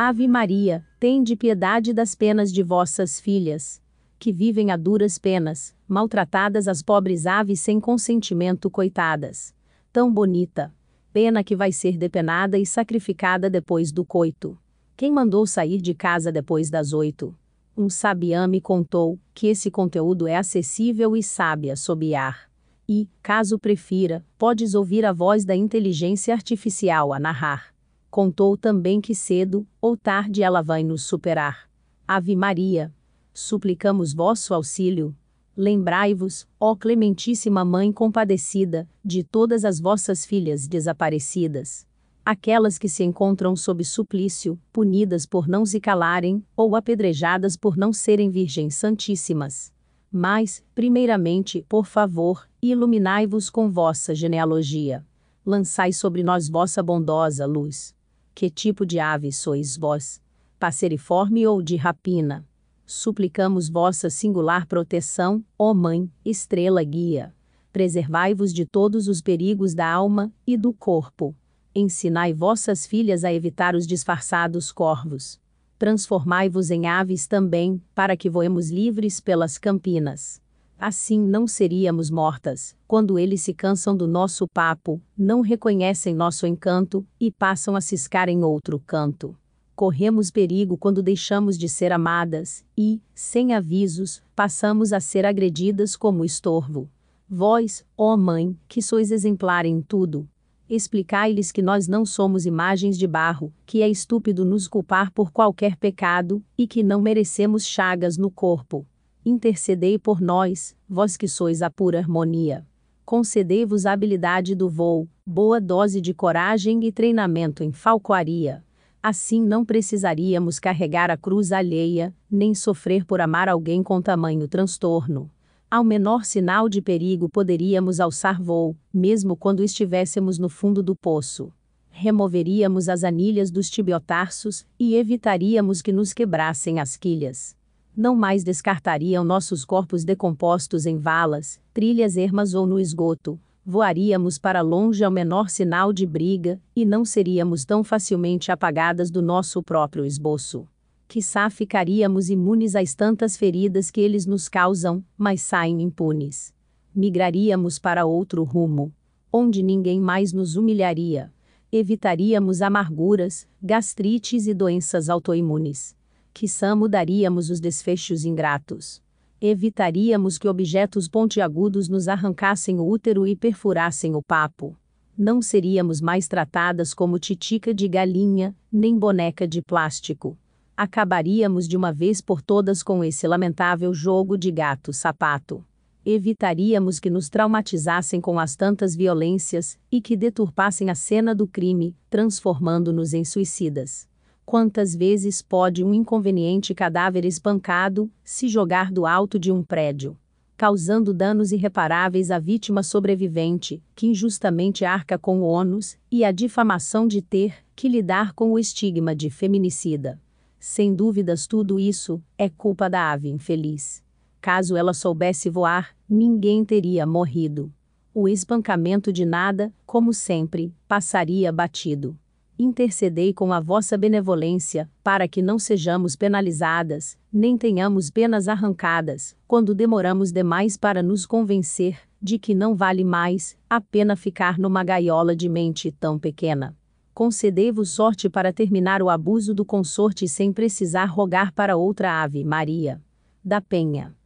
Ave Maria, tende piedade das penas de vossas filhas, que vivem a duras penas, maltratadas as pobres aves sem consentimento coitadas. Tão bonita, pena que vai ser depenada e sacrificada depois do coito. Quem mandou sair de casa depois das oito? Um sabiã me contou que esse conteúdo é acessível e sabe assobiar. E, caso prefira, podes ouvir a voz da inteligência artificial a narrar. Contou também que cedo ou tarde ela vai nos superar. Ave Maria, suplicamos vosso auxílio. Lembrai-vos, ó Clementíssima Mãe compadecida, de todas as vossas filhas desaparecidas. Aquelas que se encontram sob suplício, punidas por não se calarem, ou apedrejadas por não serem virgens santíssimas. Mas, primeiramente, por favor, iluminai-vos com vossa genealogia. Lançai sobre nós vossa bondosa luz. Que tipo de ave sois vós? Passeriforme ou de rapina? Suplicamos vossa singular proteção, ó Mãe, estrela guia. Preservai-vos de todos os perigos da alma e do corpo. Ensinai vossas filhas a evitar os disfarçados corvos. Transformai-vos em aves também, para que voemos livres pelas campinas. Assim não seríamos mortas, quando eles se cansam do nosso papo, não reconhecem nosso encanto, e passam a ciscar em outro canto. Corremos perigo quando deixamos de ser amadas, e, sem avisos, passamos a ser agredidas como estorvo. Vós, ó Mãe, que sois exemplar em tudo, explicai-lhes que nós não somos imagens de barro, que é estúpido nos culpar por qualquer pecado, e que não merecemos chagas no corpo intercedei por nós, vós que sois a pura harmonia. Concedei-vos a habilidade do voo, boa dose de coragem e treinamento em falcoaria. Assim não precisaríamos carregar a cruz alheia, nem sofrer por amar alguém com tamanho transtorno. Ao menor sinal de perigo poderíamos alçar voo, mesmo quando estivéssemos no fundo do poço. Removeríamos as anilhas dos tibiotarsos e evitaríamos que nos quebrassem as quilhas não mais descartariam nossos corpos decompostos em valas, trilhas ermas ou no esgoto, voaríamos para longe ao menor sinal de briga, e não seríamos tão facilmente apagadas do nosso próprio esboço. Quissá ficaríamos imunes às tantas feridas que eles nos causam, mas saem impunes. Migraríamos para outro rumo, onde ninguém mais nos humilharia. Evitaríamos amarguras, gastrites e doenças autoimunes quiçá mudaríamos os desfechos ingratos. Evitaríamos que objetos pontiagudos nos arrancassem o útero e perfurassem o papo. Não seríamos mais tratadas como titica de galinha, nem boneca de plástico. Acabaríamos de uma vez por todas com esse lamentável jogo de gato-sapato. Evitaríamos que nos traumatizassem com as tantas violências e que deturpassem a cena do crime, transformando-nos em suicidas. Quantas vezes pode um inconveniente cadáver espancado se jogar do alto de um prédio, causando danos irreparáveis à vítima sobrevivente, que injustamente arca com o ônus e a difamação de ter que lidar com o estigma de feminicida? Sem dúvidas, tudo isso é culpa da ave infeliz. Caso ela soubesse voar, ninguém teria morrido. O espancamento de nada, como sempre, passaria batido intercedei com a vossa benevolência, para que não sejamos penalizadas, nem tenhamos penas arrancadas, quando demoramos demais para nos convencer de que não vale mais a pena ficar numa gaiola de mente tão pequena. Concedei-vos sorte para terminar o abuso do consorte sem precisar rogar para outra ave, Maria. Da Penha.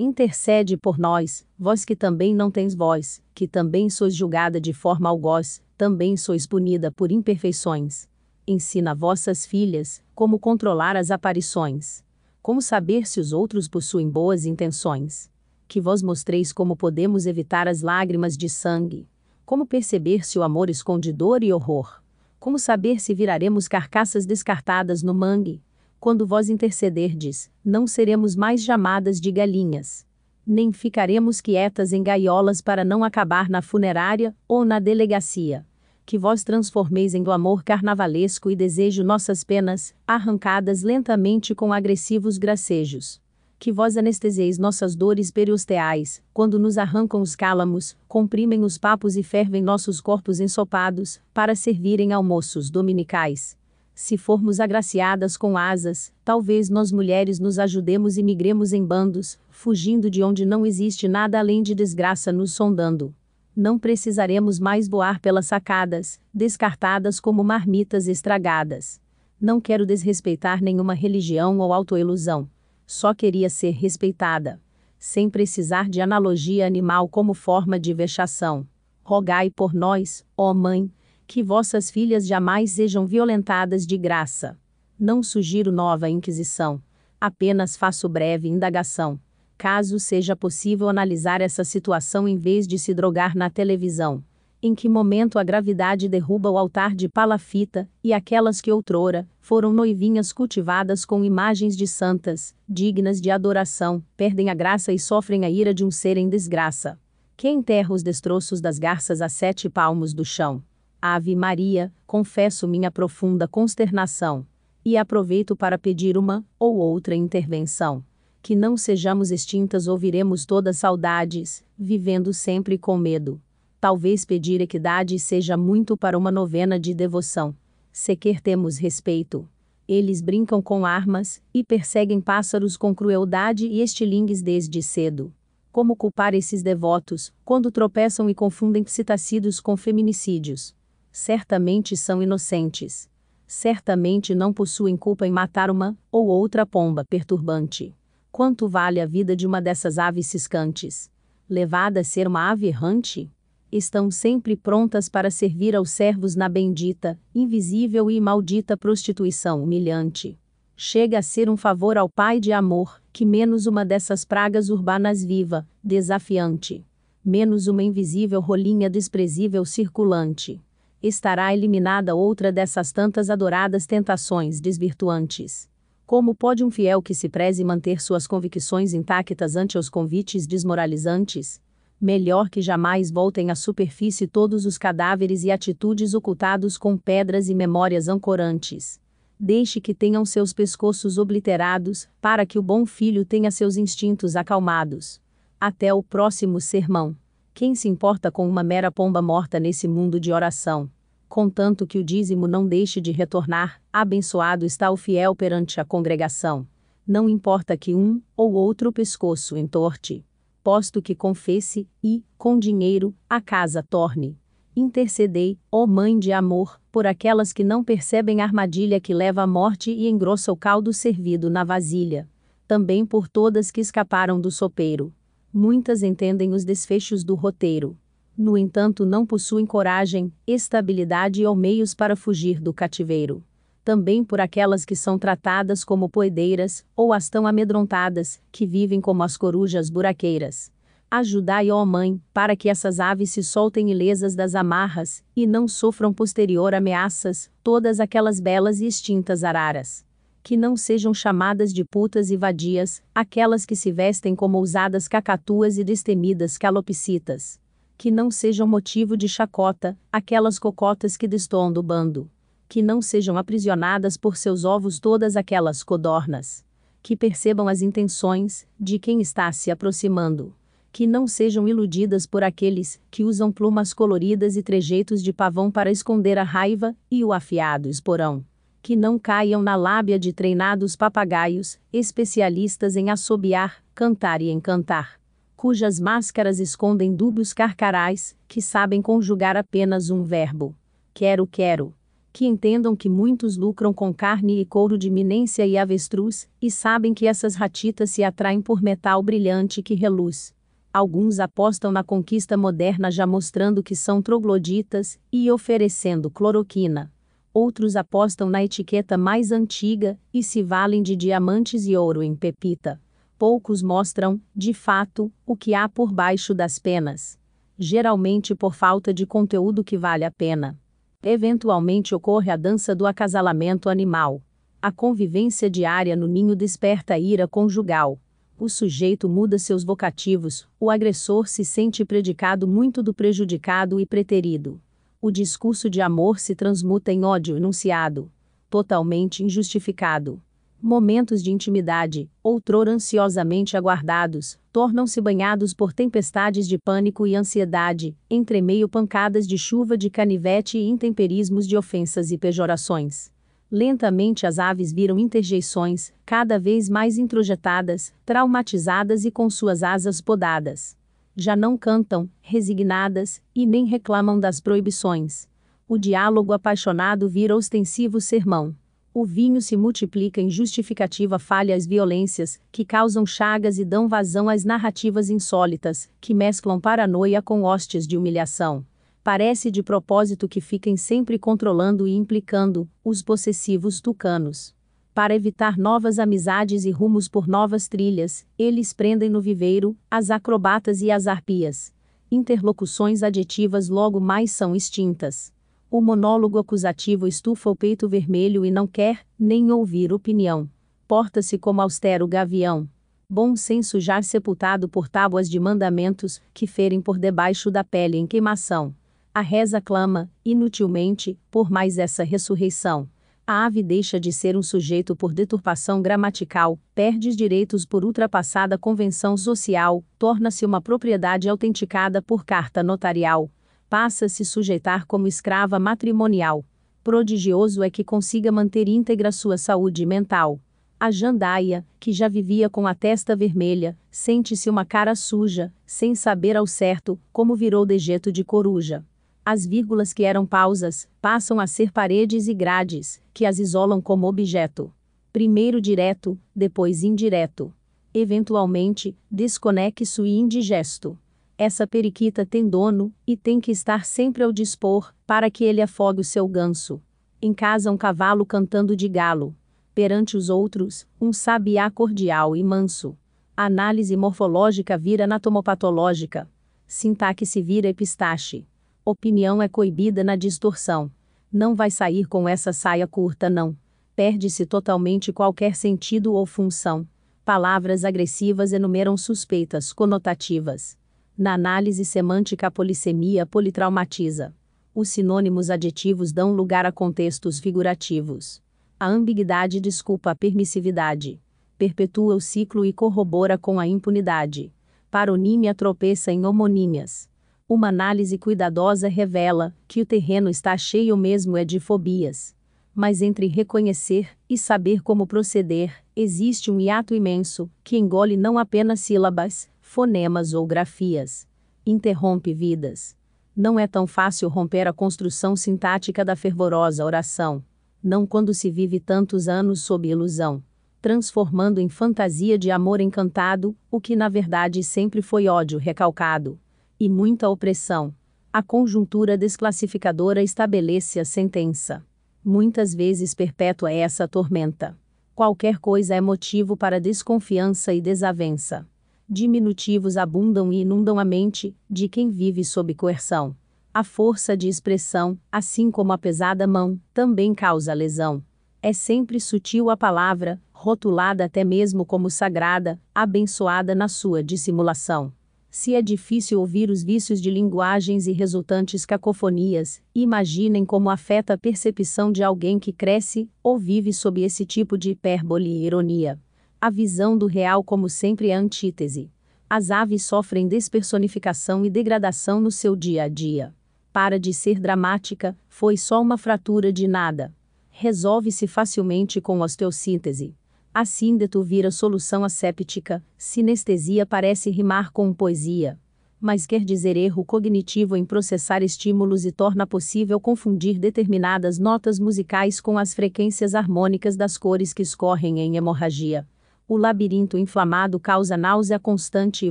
Intercede por nós, vós que também não tens voz, que também sois julgada de forma algoz, também sois punida por imperfeições. Ensina vossas filhas como controlar as aparições. Como saber se os outros possuem boas intenções. Que vós mostreis como podemos evitar as lágrimas de sangue. Como perceber se o amor esconde dor e horror. Como saber se viraremos carcaças descartadas no mangue. Quando vós intercederdes, não seremos mais chamadas de galinhas nem ficaremos quietas em gaiolas para não acabar na funerária ou na delegacia. Que vós transformeis em do amor carnavalesco e desejo nossas penas, arrancadas lentamente com agressivos gracejos. Que vós anestesieis nossas dores periosteais, quando nos arrancam os cálamos, comprimem os papos e fervem nossos corpos ensopados, para servirem almoços dominicais Se formos agraciadas com asas, talvez nós mulheres nos ajudemos e migremos em bandos, fugindo de onde não existe nada além de desgraça nos sondando. Não precisaremos mais voar pelas sacadas, descartadas como marmitas estragadas. Não quero desrespeitar nenhuma religião ou autoilusão. Só queria ser respeitada. Sem precisar de analogia animal como forma de vexação. Rogai por nós, ó Mãe, que vossas filhas jamais sejam violentadas de graça. Não sugiro nova inquisição. Apenas faço breve indagação. Caso seja possível analisar essa situação em vez de se drogar na televisão. Em que momento a gravidade derruba o altar de palafita, e aquelas que outrora foram noivinhas cultivadas com imagens de santas, dignas de adoração, perdem a graça e sofrem a ira de um ser em desgraça. Quem enterra os destroços das garças a sete palmos do chão? Ave Maria, confesso minha profunda consternação. E aproveito para pedir uma ou outra intervenção. Que não sejamos extintas ou viremos todas saudades, vivendo sempre com medo. Talvez pedir equidade seja muito para uma novena de devoção. Sequer temos respeito. Eles brincam com armas e perseguem pássaros com crueldade e estilingues desde cedo. Como culpar esses devotos, quando tropeçam e confundem psitacídios com feminicídios? Certamente são inocentes. Certamente não possuem culpa em matar uma ou outra pomba perturbante. Quanto vale a vida de uma dessas aves ciscantes? Levada a ser uma ave errante? Estão sempre prontas para servir aos servos na bendita, invisível e maldita prostituição humilhante. Chega a ser um favor ao Pai de amor, que menos uma dessas pragas urbanas viva, desafiante. Menos uma invisível rolinha desprezível circulante estará eliminada outra dessas tantas adoradas tentações desvirtuantes. Como pode um fiel que se preze manter suas convicções intactas ante os convites desmoralizantes? Melhor que jamais voltem à superfície todos os cadáveres e atitudes ocultados com pedras e memórias ancorantes. Deixe que tenham seus pescoços obliterados, para que o bom filho tenha seus instintos acalmados. Até o próximo sermão. Quem se importa com uma mera pomba morta nesse mundo de oração? Contanto que o dízimo não deixe de retornar, abençoado está o fiel perante a congregação. Não importa que um ou outro pescoço entorte. Posto que confesse, e, com dinheiro, a casa torne. Intercedei, ó Mãe de amor, por aquelas que não percebem a armadilha que leva à morte e engrossa o caldo servido na vasilha. Também por todas que escaparam do sopeiro Muitas entendem os desfechos do roteiro. No entanto, não possuem coragem, estabilidade ou meios para fugir do cativeiro. Também por aquelas que são tratadas como poedeiras, ou as tão amedrontadas, que vivem como as corujas buraqueiras. Ajudai, ó Mãe, para que essas aves se soltem ilesas das amarras, e não sofram posterior ameaças, todas aquelas belas e extintas araras que não sejam chamadas de putas e vadias, aquelas que se vestem como ousadas cacatuas e destemidas calopsitas. Que não sejam motivo de chacota, aquelas cocotas que destoam do bando. Que não sejam aprisionadas por seus ovos todas aquelas codornas. Que percebam as intenções de quem está se aproximando. Que não sejam iludidas por aqueles que usam plumas coloridas e trejeitos de pavão para esconder a raiva e o afiado esporão que não caiam na lábia de treinados papagaios, especialistas em assobiar, cantar e encantar. Cujas máscaras escondem dúbios carcarais, que sabem conjugar apenas um verbo. Quero, quero. Que entendam que muitos lucram com carne e couro de minência e avestruz, e sabem que essas ratitas se atraem por metal brilhante que reluz. Alguns apostam na conquista moderna já mostrando que são trogloditas, e oferecendo cloroquina outros apostam na etiqueta mais antiga e se valem de diamantes e ouro em pepita. Poucos mostram, de fato, o que há por baixo das penas. Geralmente por falta de conteúdo que vale a pena. Eventualmente ocorre a dança do acasalamento animal. A convivência diária no ninho desperta a ira conjugal. O sujeito muda seus vocativos, o agressor se sente predicado muito do prejudicado e preterido o discurso de amor se transmuta em ódio enunciado, totalmente injustificado. Momentos de intimidade, outrora ansiosamente aguardados, tornam-se banhados por tempestades de pânico e ansiedade, entre meio pancadas de chuva de canivete e intemperismos de ofensas e pejorações. Lentamente as aves viram interjeições, cada vez mais introjetadas, traumatizadas e com suas asas podadas. Já não cantam, resignadas, e nem reclamam das proibições. O diálogo apaixonado vira ostensivo sermão. O vinho se multiplica em justificativa falha às violências, que causam chagas e dão vazão às narrativas insólitas, que mesclam paranoia com hostes de humilhação parece de propósito que fiquem sempre controlando e implicando os possessivos tucanos. Para evitar novas amizades e rumos por novas trilhas, eles prendem no viveiro as acrobatas e as arpias. Interlocuções adjetivas logo mais são extintas. O monólogo acusativo estufa o peito vermelho e não quer nem ouvir opinião. Porta-se como austero gavião. Bom senso já sepultado por tábuas de mandamentos que ferem por debaixo da pele em queimação. A reza clama, inutilmente, por mais essa ressurreição. A ave deixa de ser um sujeito por deturpação gramatical, perde direitos por ultrapassada convenção social, torna-se uma propriedade autenticada por carta notarial. Passa a se sujeitar como escrava matrimonial. Prodigioso é que consiga manter íntegra sua saúde mental. A jandaia, que já vivia com a testa vermelha, sente-se uma cara suja, sem saber ao certo como virou dejeto de coruja. As vírgulas que eram pausas, passam a ser paredes e grades, que as isolam como objeto. Primeiro direto, depois indireto. Eventualmente, desconexo e indigesto. Essa periquita tem dono, e tem que estar sempre ao dispor, para que ele afogue o seu ganso. Em casa, um cavalo cantando de galo. Perante os outros, um sabiá cordial e manso. A análise morfológica vira anatomopatológica. Sintaxe vira epistaxe. Opinião é coibida na distorção. Não vai sair com essa saia curta, não. Perde-se totalmente qualquer sentido ou função. Palavras agressivas enumeram suspeitas conotativas. Na análise semântica, a polissemia politraumatiza. Os sinônimos adjetivos dão lugar a contextos figurativos. A ambiguidade desculpa a permissividade. Perpetua o ciclo e corrobora com a impunidade. Paronímia tropeça em homonímias. Uma análise cuidadosa revela que o terreno está cheio mesmo é de fobias. Mas entre reconhecer e saber como proceder, existe um hiato imenso, que engole não apenas sílabas, fonemas ou grafias. Interrompe vidas. Não é tão fácil romper a construção sintática da fervorosa oração. Não quando se vive tantos anos sob ilusão transformando em fantasia de amor encantado, o que na verdade sempre foi ódio recalcado e muita opressão. A conjuntura desclassificadora estabelece a sentença. Muitas vezes perpétua essa tormenta. Qualquer coisa é motivo para desconfiança e desavença. Diminutivos abundam e inundam a mente de quem vive sob coerção. A força de expressão, assim como a pesada mão, também causa lesão. É sempre sutil a palavra, rotulada até mesmo como sagrada, abençoada na sua dissimulação. Se é difícil ouvir os vícios de linguagens e resultantes cacofonias, imaginem como afeta a percepção de alguém que cresce ou vive sob esse tipo de hipérbole e ironia. A visão do real, como sempre, é antítese. As aves sofrem despersonificação e degradação no seu dia a dia. Para de ser dramática, foi só uma fratura de nada. Resolve-se facilmente com osteossíntese. A síndeto vira solução asséptica, sinestesia parece rimar com poesia. Mas quer dizer erro cognitivo em processar estímulos e torna possível confundir determinadas notas musicais com as frequências harmônicas das cores que escorrem em hemorragia. O labirinto inflamado causa náusea constante e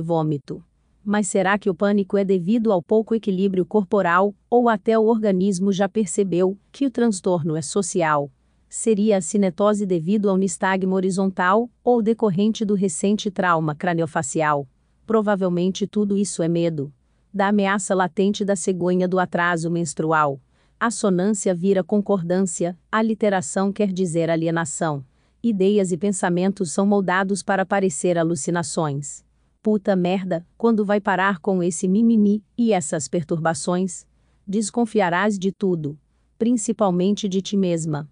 vômito. Mas será que o pânico é devido ao pouco equilíbrio corporal, ou até o organismo já percebeu que o transtorno é social? Seria a cinetose devido ao nistagmo horizontal, ou decorrente do recente trauma craniofacial. Provavelmente tudo isso é medo. Da ameaça latente da cegonha do atraso menstrual. Assonância vira concordância, aliteração quer dizer alienação. Ideias e pensamentos são moldados para parecer alucinações. Puta merda, quando vai parar com esse mimimi e essas perturbações? Desconfiarás de tudo, principalmente de ti mesma.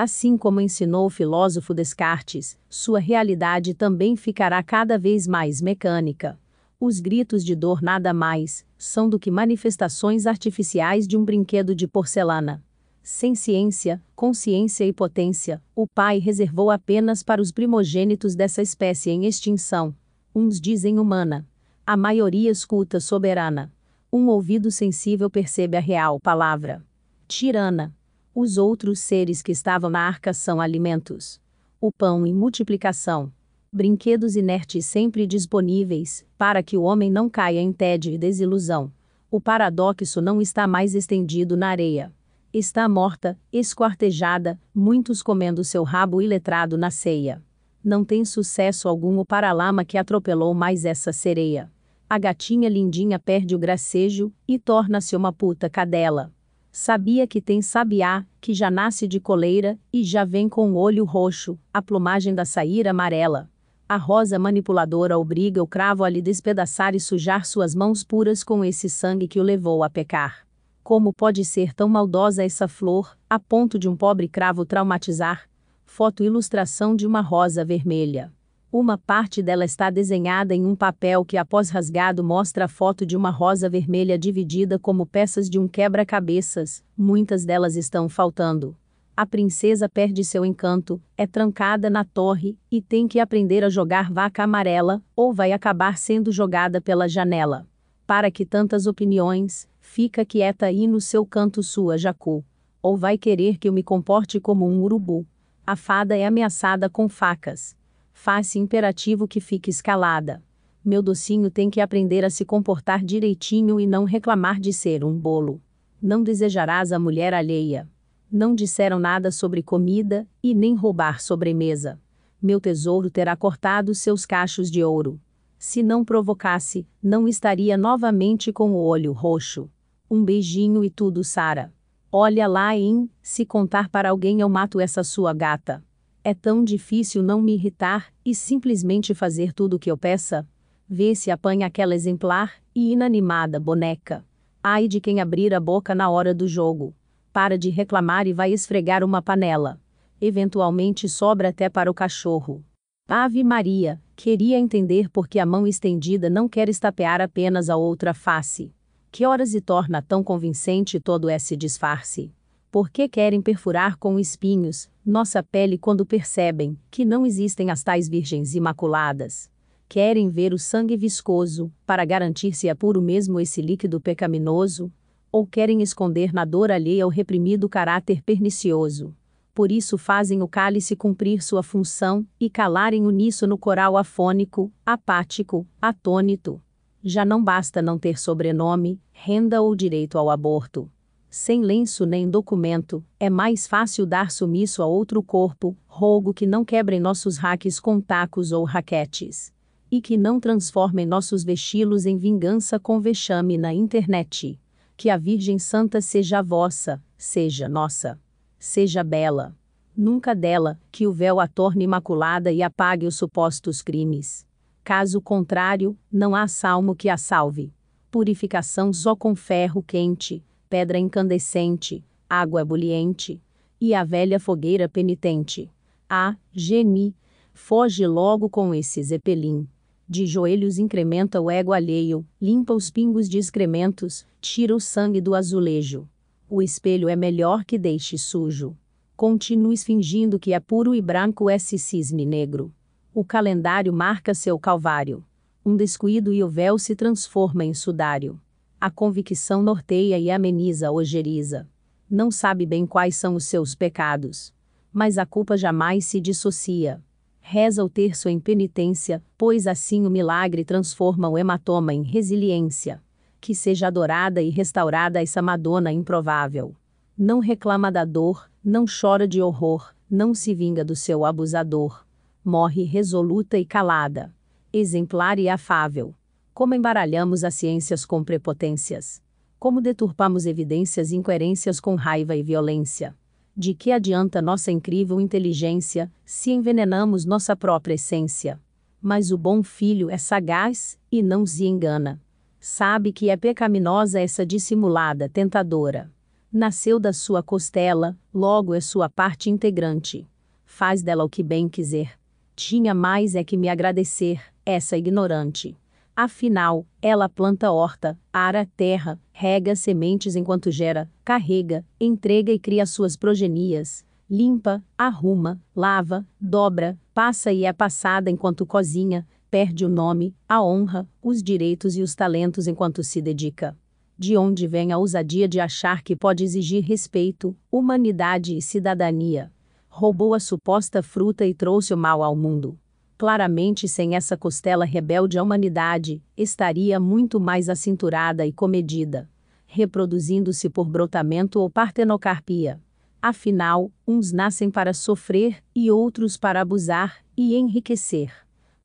Assim como ensinou o filósofo Descartes, sua realidade também ficará cada vez mais mecânica. Os gritos de dor nada mais são do que manifestações artificiais de um brinquedo de porcelana. Sem ciência, consciência e potência, o Pai reservou apenas para os primogênitos dessa espécie em extinção. Uns dizem humana. A maioria escuta soberana. Um ouvido sensível percebe a real palavra. Tirana. Os outros seres que estavam na arca são alimentos. O pão em multiplicação. Brinquedos inertes sempre disponíveis, para que o homem não caia em tédio e desilusão. O paradoxo não está mais estendido na areia. Está morta, esquartejada, muitos comendo seu rabo iletrado na ceia. Não tem sucesso algum o paralama que atropelou mais essa sereia. A gatinha lindinha perde o gracejo e torna-se uma puta cadela. Sabia que tem sabiá, que já nasce de coleira e já vem com o olho roxo, a plumagem da saíra amarela. A rosa manipuladora obriga o cravo a lhe despedaçar e sujar suas mãos puras com esse sangue que o levou a pecar. Como pode ser tão maldosa essa flor, a ponto de um pobre cravo traumatizar? Foto ilustração de uma rosa vermelha. Uma parte dela está desenhada em um papel que, após rasgado, mostra a foto de uma rosa vermelha dividida como peças de um quebra-cabeças, muitas delas estão faltando a princesa perde seu encanto, é trancada na torre, e tem que aprender a jogar vaca amarela, ou vai acabar sendo jogada pela janela. Para que tantas opiniões, fica quieta aí no seu canto sua jacu. Ou vai querer que eu me comporte como um urubu. A fada é ameaçada com facas. Faz-se imperativo que fique escalada. Meu docinho tem que aprender a se comportar direitinho e não reclamar de ser um bolo. Não desejarás a mulher alheia não disseram nada sobre comida, e nem roubar sobremesa. Meu tesouro terá cortado seus cachos de ouro. Se não provocasse, não estaria novamente com o olho roxo. Um beijinho e tudo sara. Olha lá em, se contar para alguém eu mato essa sua gata. É tão difícil não me irritar, e simplesmente fazer tudo o que eu peça? Vê se apanha aquela exemplar, e inanimada boneca. Ai de quem abrir a boca na hora do jogo para de reclamar e vai esfregar uma panela. Eventualmente sobra até para o cachorro. Ave Maria, queria entender por que a mão estendida não quer estapear apenas a outra face. Que horas e torna tão convincente todo esse disfarce? Por que querem perfurar com espinhos nossa pele quando percebem que não existem as tais virgens imaculadas? Querem ver o sangue viscoso, para garantir se é puro mesmo esse líquido pecaminoso? ou querem esconder na dor alheia o reprimido caráter pernicioso. Por isso fazem o cálice cumprir sua função e calarem uníssono coral afônico, apático, atônito. Já não basta não ter sobrenome, renda ou direito ao aborto. Sem lenço nem documento, é mais fácil dar sumiço a outro corpo, rogo que não quebrem nossos raques com tacos ou raquetes. E que não transformem nossos vestilos em vingança com vexame na internet que a Virgem Santa seja vossa, seja nossa. Seja bela. Nunca dela, que o véu a torne imaculada e apague os supostos crimes. Caso contrário, não há salmo que a salve. Purificação só com ferro quente, pedra incandescente, água ebuliente, e a velha fogueira penitente. Ah, geni, foge logo com esse zeppelin de joelhos incrementa o ego alheio, limpa os pingos de excrementos, tira o sangue do azulejo. O espelho é melhor que deixe sujo. Continues fingindo que é puro e branco esse cisne negro. O calendário marca seu calvário. Um descuido e o véu se transforma em sudário. A convicção norteia e ameniza a ojeriza. Não sabe bem quais são os seus pecados. Mas a culpa jamais se dissocia Reza o terço em penitência, pois assim o milagre transforma o hematoma em resiliência. Que seja adorada e restaurada essa Madonna improvável. Não reclama da dor, não chora de horror, não se vinga do seu abusador. Morre resoluta e calada. Exemplar e afável. Como embaralhamos as ciências com prepotências. Como deturpamos evidências e incoerências com raiva e violência. De que adianta nossa incrível inteligência, se envenenamos nossa própria essência? Mas o bom filho é sagaz, e não se engana. Sabe que é pecaminosa essa dissimulada tentadora. Nasceu da sua costela, logo é sua parte integrante. Faz dela o que bem quiser. Tinha mais é que me agradecer, essa ignorante. Afinal, ela planta horta, ara terra, rega sementes enquanto gera, carrega, entrega e cria suas progenias, limpa, arruma, lava, dobra, passa e é passada enquanto cozinha, perde o nome, a honra, os direitos e os talentos enquanto se dedica. De onde vem a ousadia de achar que pode exigir respeito, humanidade e cidadania? Roubou a suposta fruta e trouxe o mal ao mundo. Claramente, sem essa costela rebelde à humanidade, estaria muito mais acinturada e comedida, reproduzindo-se por brotamento ou partenocarpia. Afinal, uns nascem para sofrer e outros para abusar e enriquecer.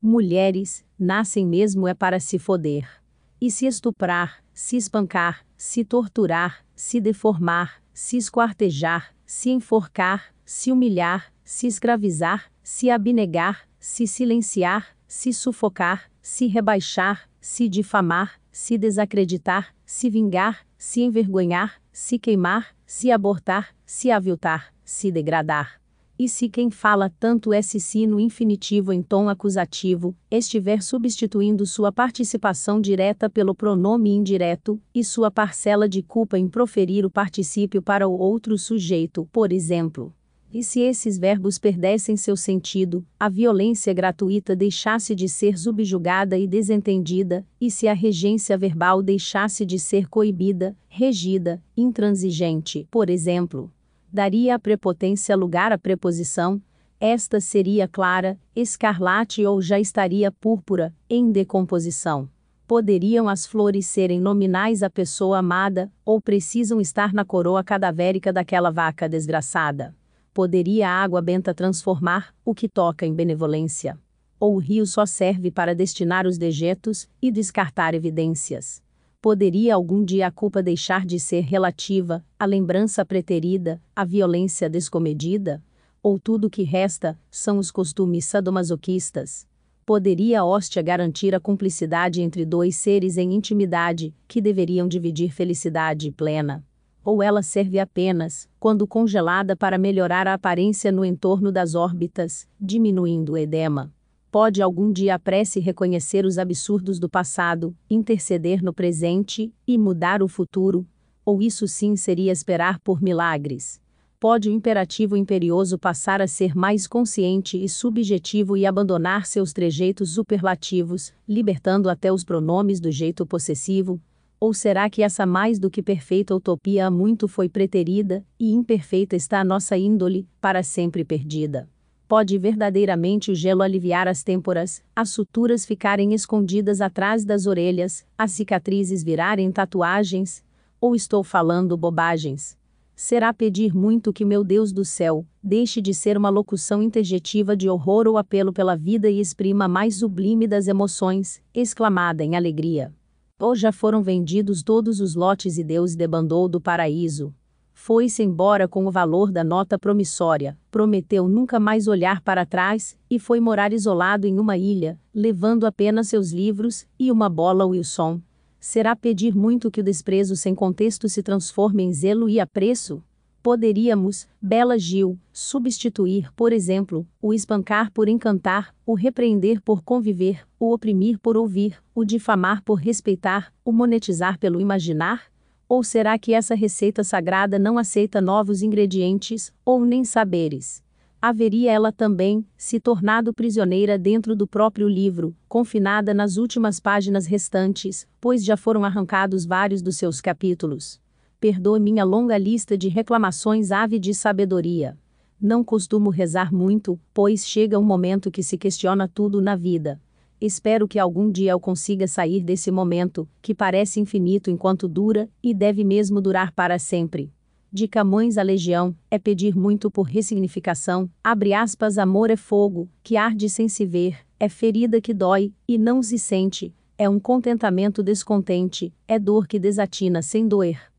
Mulheres, nascem mesmo é para se foder. E se estuprar, se espancar, se torturar, se deformar, se esquartejar, se enforcar, se humilhar, se escravizar, se abnegar, se silenciar, se sufocar, se rebaixar, se difamar, se desacreditar, se vingar, se envergonhar, se queimar, se abortar, se aviltar, se degradar. E se quem fala tanto esse sino infinitivo em tom acusativo estiver substituindo sua participação direta pelo pronome indireto, e sua parcela de culpa em proferir o particípio para o outro sujeito, por exemplo, e se esses verbos perdessem seu sentido, a violência gratuita deixasse de ser subjugada e desentendida, e se a regência verbal deixasse de ser coibida, regida, intransigente, por exemplo, daria a prepotência lugar à preposição, esta seria clara, escarlate ou já estaria púrpura, em decomposição. Poderiam as flores serem nominais à pessoa amada, ou precisam estar na coroa cadavérica daquela vaca desgraçada? Poderia a água benta transformar o que toca em benevolência? Ou o rio só serve para destinar os dejetos e descartar evidências? Poderia algum dia a culpa deixar de ser relativa, a lembrança preterida, a violência descomedida? Ou tudo o que resta são os costumes sadomasoquistas? Poderia a hóstia garantir a cumplicidade entre dois seres em intimidade, que deveriam dividir felicidade plena? Ou ela serve apenas, quando congelada para melhorar a aparência no entorno das órbitas, diminuindo o edema. Pode algum dia a prece reconhecer os absurdos do passado, interceder no presente e mudar o futuro? Ou isso sim seria esperar por milagres? Pode o imperativo imperioso passar a ser mais consciente e subjetivo e abandonar seus trejeitos superlativos, libertando até os pronomes do jeito possessivo, ou será que essa mais do que perfeita utopia há muito foi preterida, e imperfeita está a nossa índole, para sempre perdida? Pode verdadeiramente o gelo aliviar as têmporas, as suturas ficarem escondidas atrás das orelhas, as cicatrizes virarem tatuagens? Ou estou falando bobagens? Será pedir muito que meu Deus do céu deixe de ser uma locução interjetiva de horror ou apelo pela vida e exprima a mais sublime das emoções, exclamada em alegria. Ou já foram vendidos todos os lotes e Deus debandou do paraíso. Foi-se embora com o valor da nota promissória, prometeu nunca mais olhar para trás, e foi morar isolado em uma ilha, levando apenas seus livros e uma bola Wilson. Será pedir muito que o desprezo sem contexto se transforme em zelo e apreço? Poderíamos, Bela Gil, substituir, por exemplo, o espancar por encantar, o repreender por conviver, o oprimir por ouvir, o difamar por respeitar, o monetizar pelo imaginar? Ou será que essa receita sagrada não aceita novos ingredientes, ou nem saberes? Haveria ela também se tornado prisioneira dentro do próprio livro, confinada nas últimas páginas restantes, pois já foram arrancados vários dos seus capítulos perdoe minha longa lista de reclamações ave de sabedoria. Não costumo rezar muito, pois chega um momento que se questiona tudo na vida. Espero que algum dia eu consiga sair desse momento, que parece infinito enquanto dura, e deve mesmo durar para sempre. De Camões a Legião, é pedir muito por ressignificação, abre aspas, amor é fogo, que arde sem se ver, é ferida que dói, e não se sente, é um contentamento descontente, é dor que desatina sem doer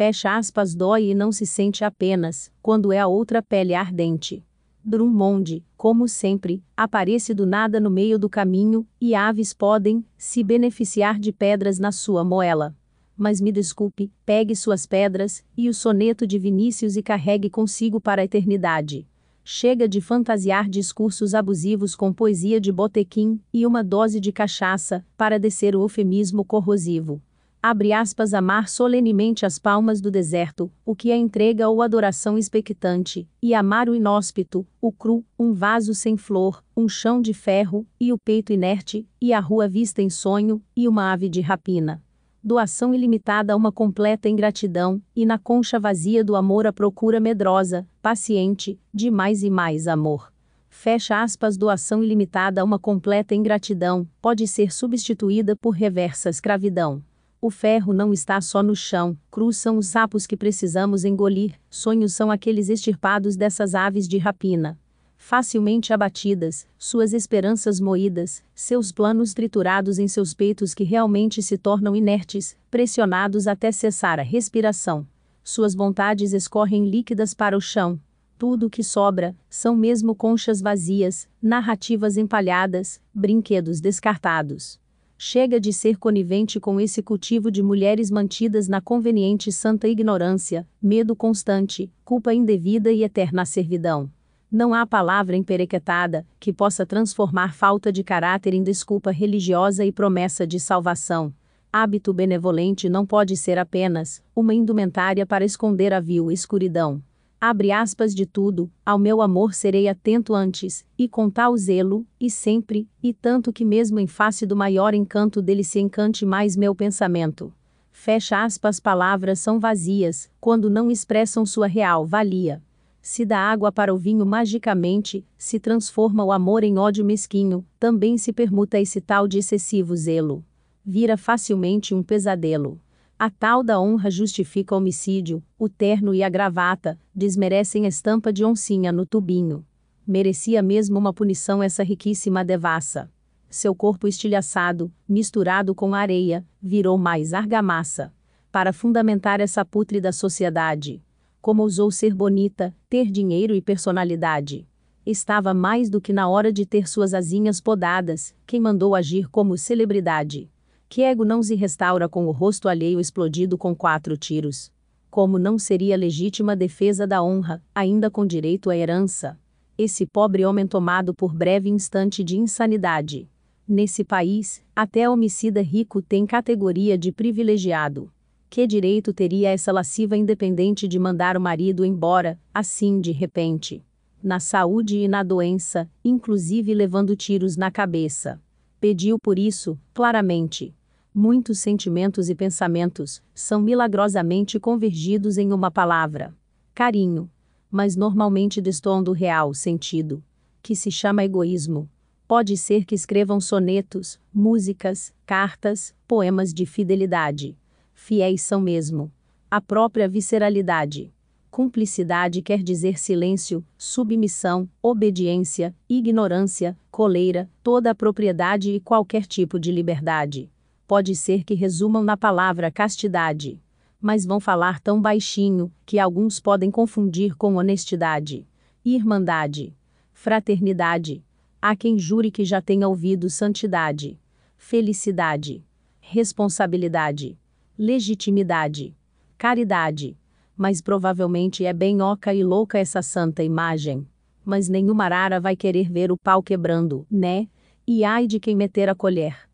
fecha aspas, dói e não se sente apenas, quando é a outra pele ardente. Drummond, como sempre, aparece do nada no meio do caminho, e aves podem se beneficiar de pedras na sua moela. Mas me desculpe, pegue suas pedras e o soneto de Vinícius e carregue consigo para a eternidade. Chega de fantasiar discursos abusivos com poesia de botequim e uma dose de cachaça, para descer o eufemismo corrosivo. Abre aspas, amar solenemente as palmas do deserto, o que é entrega ou adoração expectante, e amar o inóspito, o cru, um vaso sem flor, um chão de ferro, e o peito inerte, e a rua vista em sonho, e uma ave de rapina doação ilimitada a uma completa ingratidão, e na concha vazia do amor a procura medrosa, paciente, de mais e mais amor. Fecha aspas, doação ilimitada a uma completa ingratidão, pode ser substituída por reversa escravidão. O ferro não está só no chão, cruz são os sapos que precisamos engolir, sonhos são aqueles extirpados dessas aves de rapina facilmente abatidas, suas esperanças moídas, seus planos triturados em seus peitos que realmente se tornam inertes, pressionados até cessar a respiração. Suas vontades escorrem líquidas para o chão. Tudo o que sobra são mesmo conchas vazias, narrativas empalhadas, brinquedos descartados. Chega de ser conivente com esse cultivo de mulheres mantidas na conveniente santa ignorância, medo constante, culpa indevida e eterna servidão. Não há palavra emperequetada que possa transformar falta de caráter em desculpa religiosa e promessa de salvação. Hábito benevolente não pode ser apenas uma indumentária para esconder a vil escuridão. Abre aspas de tudo, ao meu amor serei atento antes, e com tal zelo, e sempre, e tanto que mesmo em face do maior encanto dele se encante mais meu pensamento. Fecha aspas, palavras são vazias, quando não expressam sua real valia. Se da água para o vinho magicamente, se transforma o amor em ódio mesquinho, também se permuta esse tal de excessivo zelo. Vira facilmente um pesadelo. A tal da honra justifica homicídio, o terno e a gravata, desmerecem a estampa de oncinha no tubinho. Merecia mesmo uma punição essa riquíssima devassa. Seu corpo estilhaçado, misturado com areia, virou mais argamassa. Para fundamentar essa pútrida sociedade, como ousou ser bonita, ter dinheiro e personalidade. Estava mais do que na hora de ter suas asinhas podadas, quem mandou agir como celebridade. Que ego não se restaura com o rosto alheio explodido com quatro tiros. Como não seria legítima defesa da honra, ainda com direito à herança? Esse pobre homem tomado por breve instante de insanidade. Nesse país, até homicida rico tem categoria de privilegiado. Que direito teria essa lasciva independente de mandar o marido embora, assim de repente? Na saúde e na doença, inclusive levando tiros na cabeça. Pediu por isso, claramente. Muitos sentimentos e pensamentos são milagrosamente convergidos em uma palavra: carinho. Mas normalmente destoam do real sentido, que se chama egoísmo. Pode ser que escrevam sonetos, músicas, cartas, poemas de fidelidade fiéis são mesmo. A própria visceralidade. Cumplicidade quer dizer silêncio, submissão, obediência, ignorância, coleira, toda a propriedade e qualquer tipo de liberdade. Pode ser que resumam na palavra castidade. Mas vão falar tão baixinho que alguns podem confundir com honestidade. Irmandade. Fraternidade. Há quem jure que já tenha ouvido santidade. Felicidade. Responsabilidade legitimidade, caridade. Mas provavelmente é bem oca e louca essa santa imagem. Mas nenhuma arara vai querer ver o pau quebrando, né? E ai de quem meter a colher.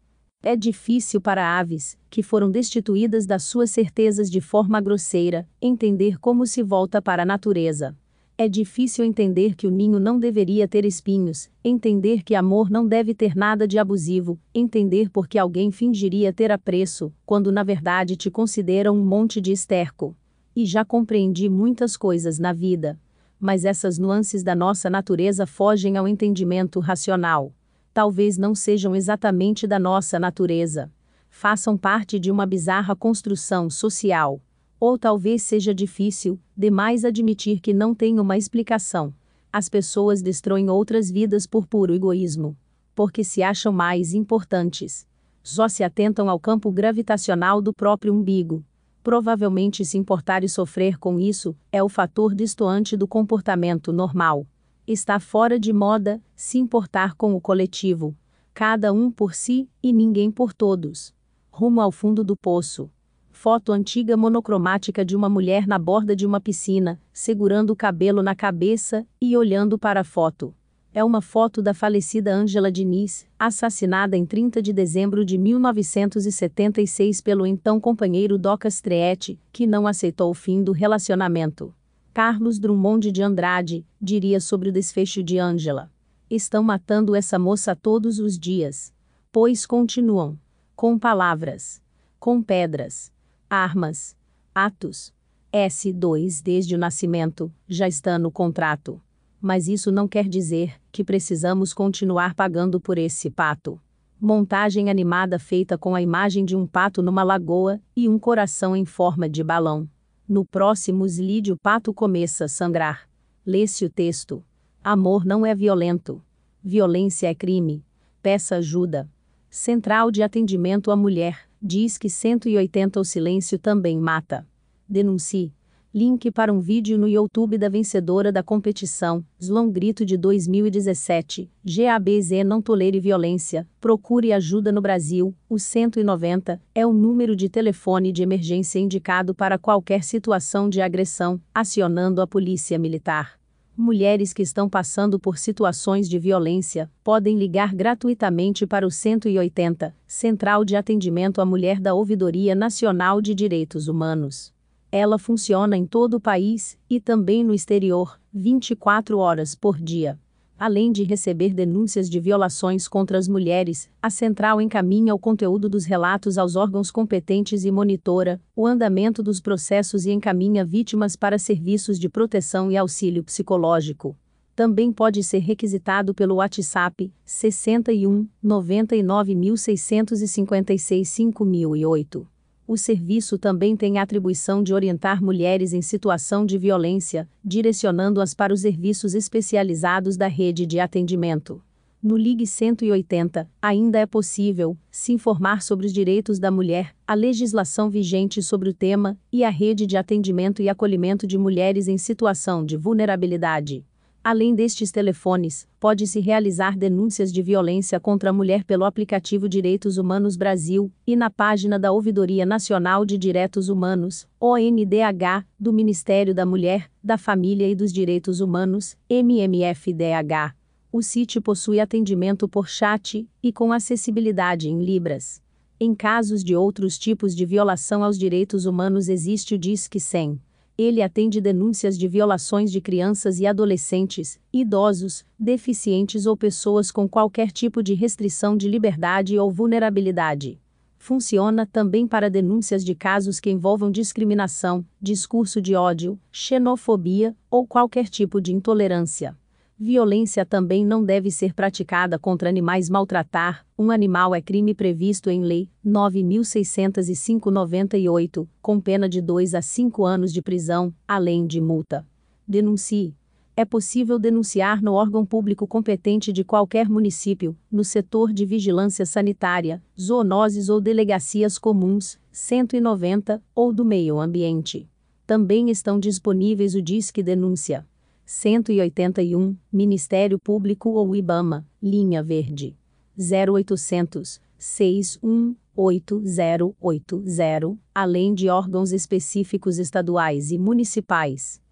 É difícil para aves, que foram destituídas das suas certezas de forma grosseira, entender como se volta para a natureza. É difícil entender que o ninho não deveria ter espinhos, entender que amor não deve ter nada de abusivo, entender por que alguém fingiria ter apreço, quando na verdade te consideram um monte de esterco. E já compreendi muitas coisas na vida. Mas essas nuances da nossa natureza fogem ao entendimento racional. Talvez não sejam exatamente da nossa natureza. Façam parte de uma bizarra construção social ou talvez seja difícil demais admitir que não tem uma explicação. As pessoas destroem outras vidas por puro egoísmo. Porque se acham mais importantes. Só se atentam ao campo gravitacional do próprio umbigo. Provavelmente se importar e sofrer com isso é o fator destoante do comportamento normal. Está fora de moda se importar com o coletivo. Cada um por si e ninguém por todos. Rumo ao fundo do poço Foto antiga monocromática de uma mulher na borda de uma piscina, segurando o cabelo na cabeça e olhando para a foto. É uma foto da falecida Ângela Diniz, assassinada em 30 de dezembro de 1976 pelo então companheiro Docas Treete, que não aceitou o fim do relacionamento. Carlos Drummond de Andrade diria sobre o desfecho de Ângela: Estão matando essa moça todos os dias. Pois continuam. Com palavras. Com pedras armas, atos. S2 desde o nascimento, já está no contrato. Mas isso não quer dizer que precisamos continuar pagando por esse pato. Montagem animada feita com a imagem de um pato numa lagoa e um coração em forma de balão. No próximo slide o pato começa a sangrar. Lê-se o texto. Amor não é violento. Violência é crime. Peça ajuda. Central de Atendimento à Mulher, diz que 180 o silêncio também mata. Denuncie. Link para um vídeo no YouTube da vencedora da competição, Slon Grito de 2017, GABZ Não Tolere Violência, Procure Ajuda no Brasil, o 190, é o número de telefone de emergência indicado para qualquer situação de agressão, acionando a Polícia Militar. Mulheres que estão passando por situações de violência podem ligar gratuitamente para o 180, Central de Atendimento à Mulher da Ouvidoria Nacional de Direitos Humanos. Ela funciona em todo o país e também no exterior, 24 horas por dia. Além de receber denúncias de violações contra as mulheres, a central encaminha o conteúdo dos relatos aos órgãos competentes e monitora o andamento dos processos e encaminha vítimas para serviços de proteção e auxílio psicológico. Também pode ser requisitado pelo WhatsApp 61 99.656 5008. O serviço também tem a atribuição de orientar mulheres em situação de violência, direcionando-as para os serviços especializados da rede de atendimento. No Ligue 180, ainda é possível se informar sobre os direitos da mulher, a legislação vigente sobre o tema e a rede de atendimento e acolhimento de mulheres em situação de vulnerabilidade. Além destes telefones, pode-se realizar denúncias de violência contra a mulher pelo aplicativo Direitos Humanos Brasil e na página da Ouvidoria Nacional de Direitos Humanos, ONDH, do Ministério da Mulher, da Família e dos Direitos Humanos, MMFDH. O sítio possui atendimento por chat e com acessibilidade em Libras. Em casos de outros tipos de violação aos direitos humanos existe o Disque 100. Ele atende denúncias de violações de crianças e adolescentes, idosos, deficientes ou pessoas com qualquer tipo de restrição de liberdade ou vulnerabilidade. Funciona também para denúncias de casos que envolvam discriminação, discurso de ódio, xenofobia ou qualquer tipo de intolerância. Violência também não deve ser praticada contra animais maltratar, um animal é crime previsto em Lei 9605-98, com pena de 2 a 5 anos de prisão, além de multa. Denuncie. É possível denunciar no órgão público competente de qualquer município, no setor de vigilância sanitária, zoonoses ou delegacias comuns, 190, ou do meio ambiente. Também estão disponíveis o Disque Denúncia 181, Ministério Público ou IBAMA, linha verde. 0800 618080, além de órgãos específicos estaduais e municipais.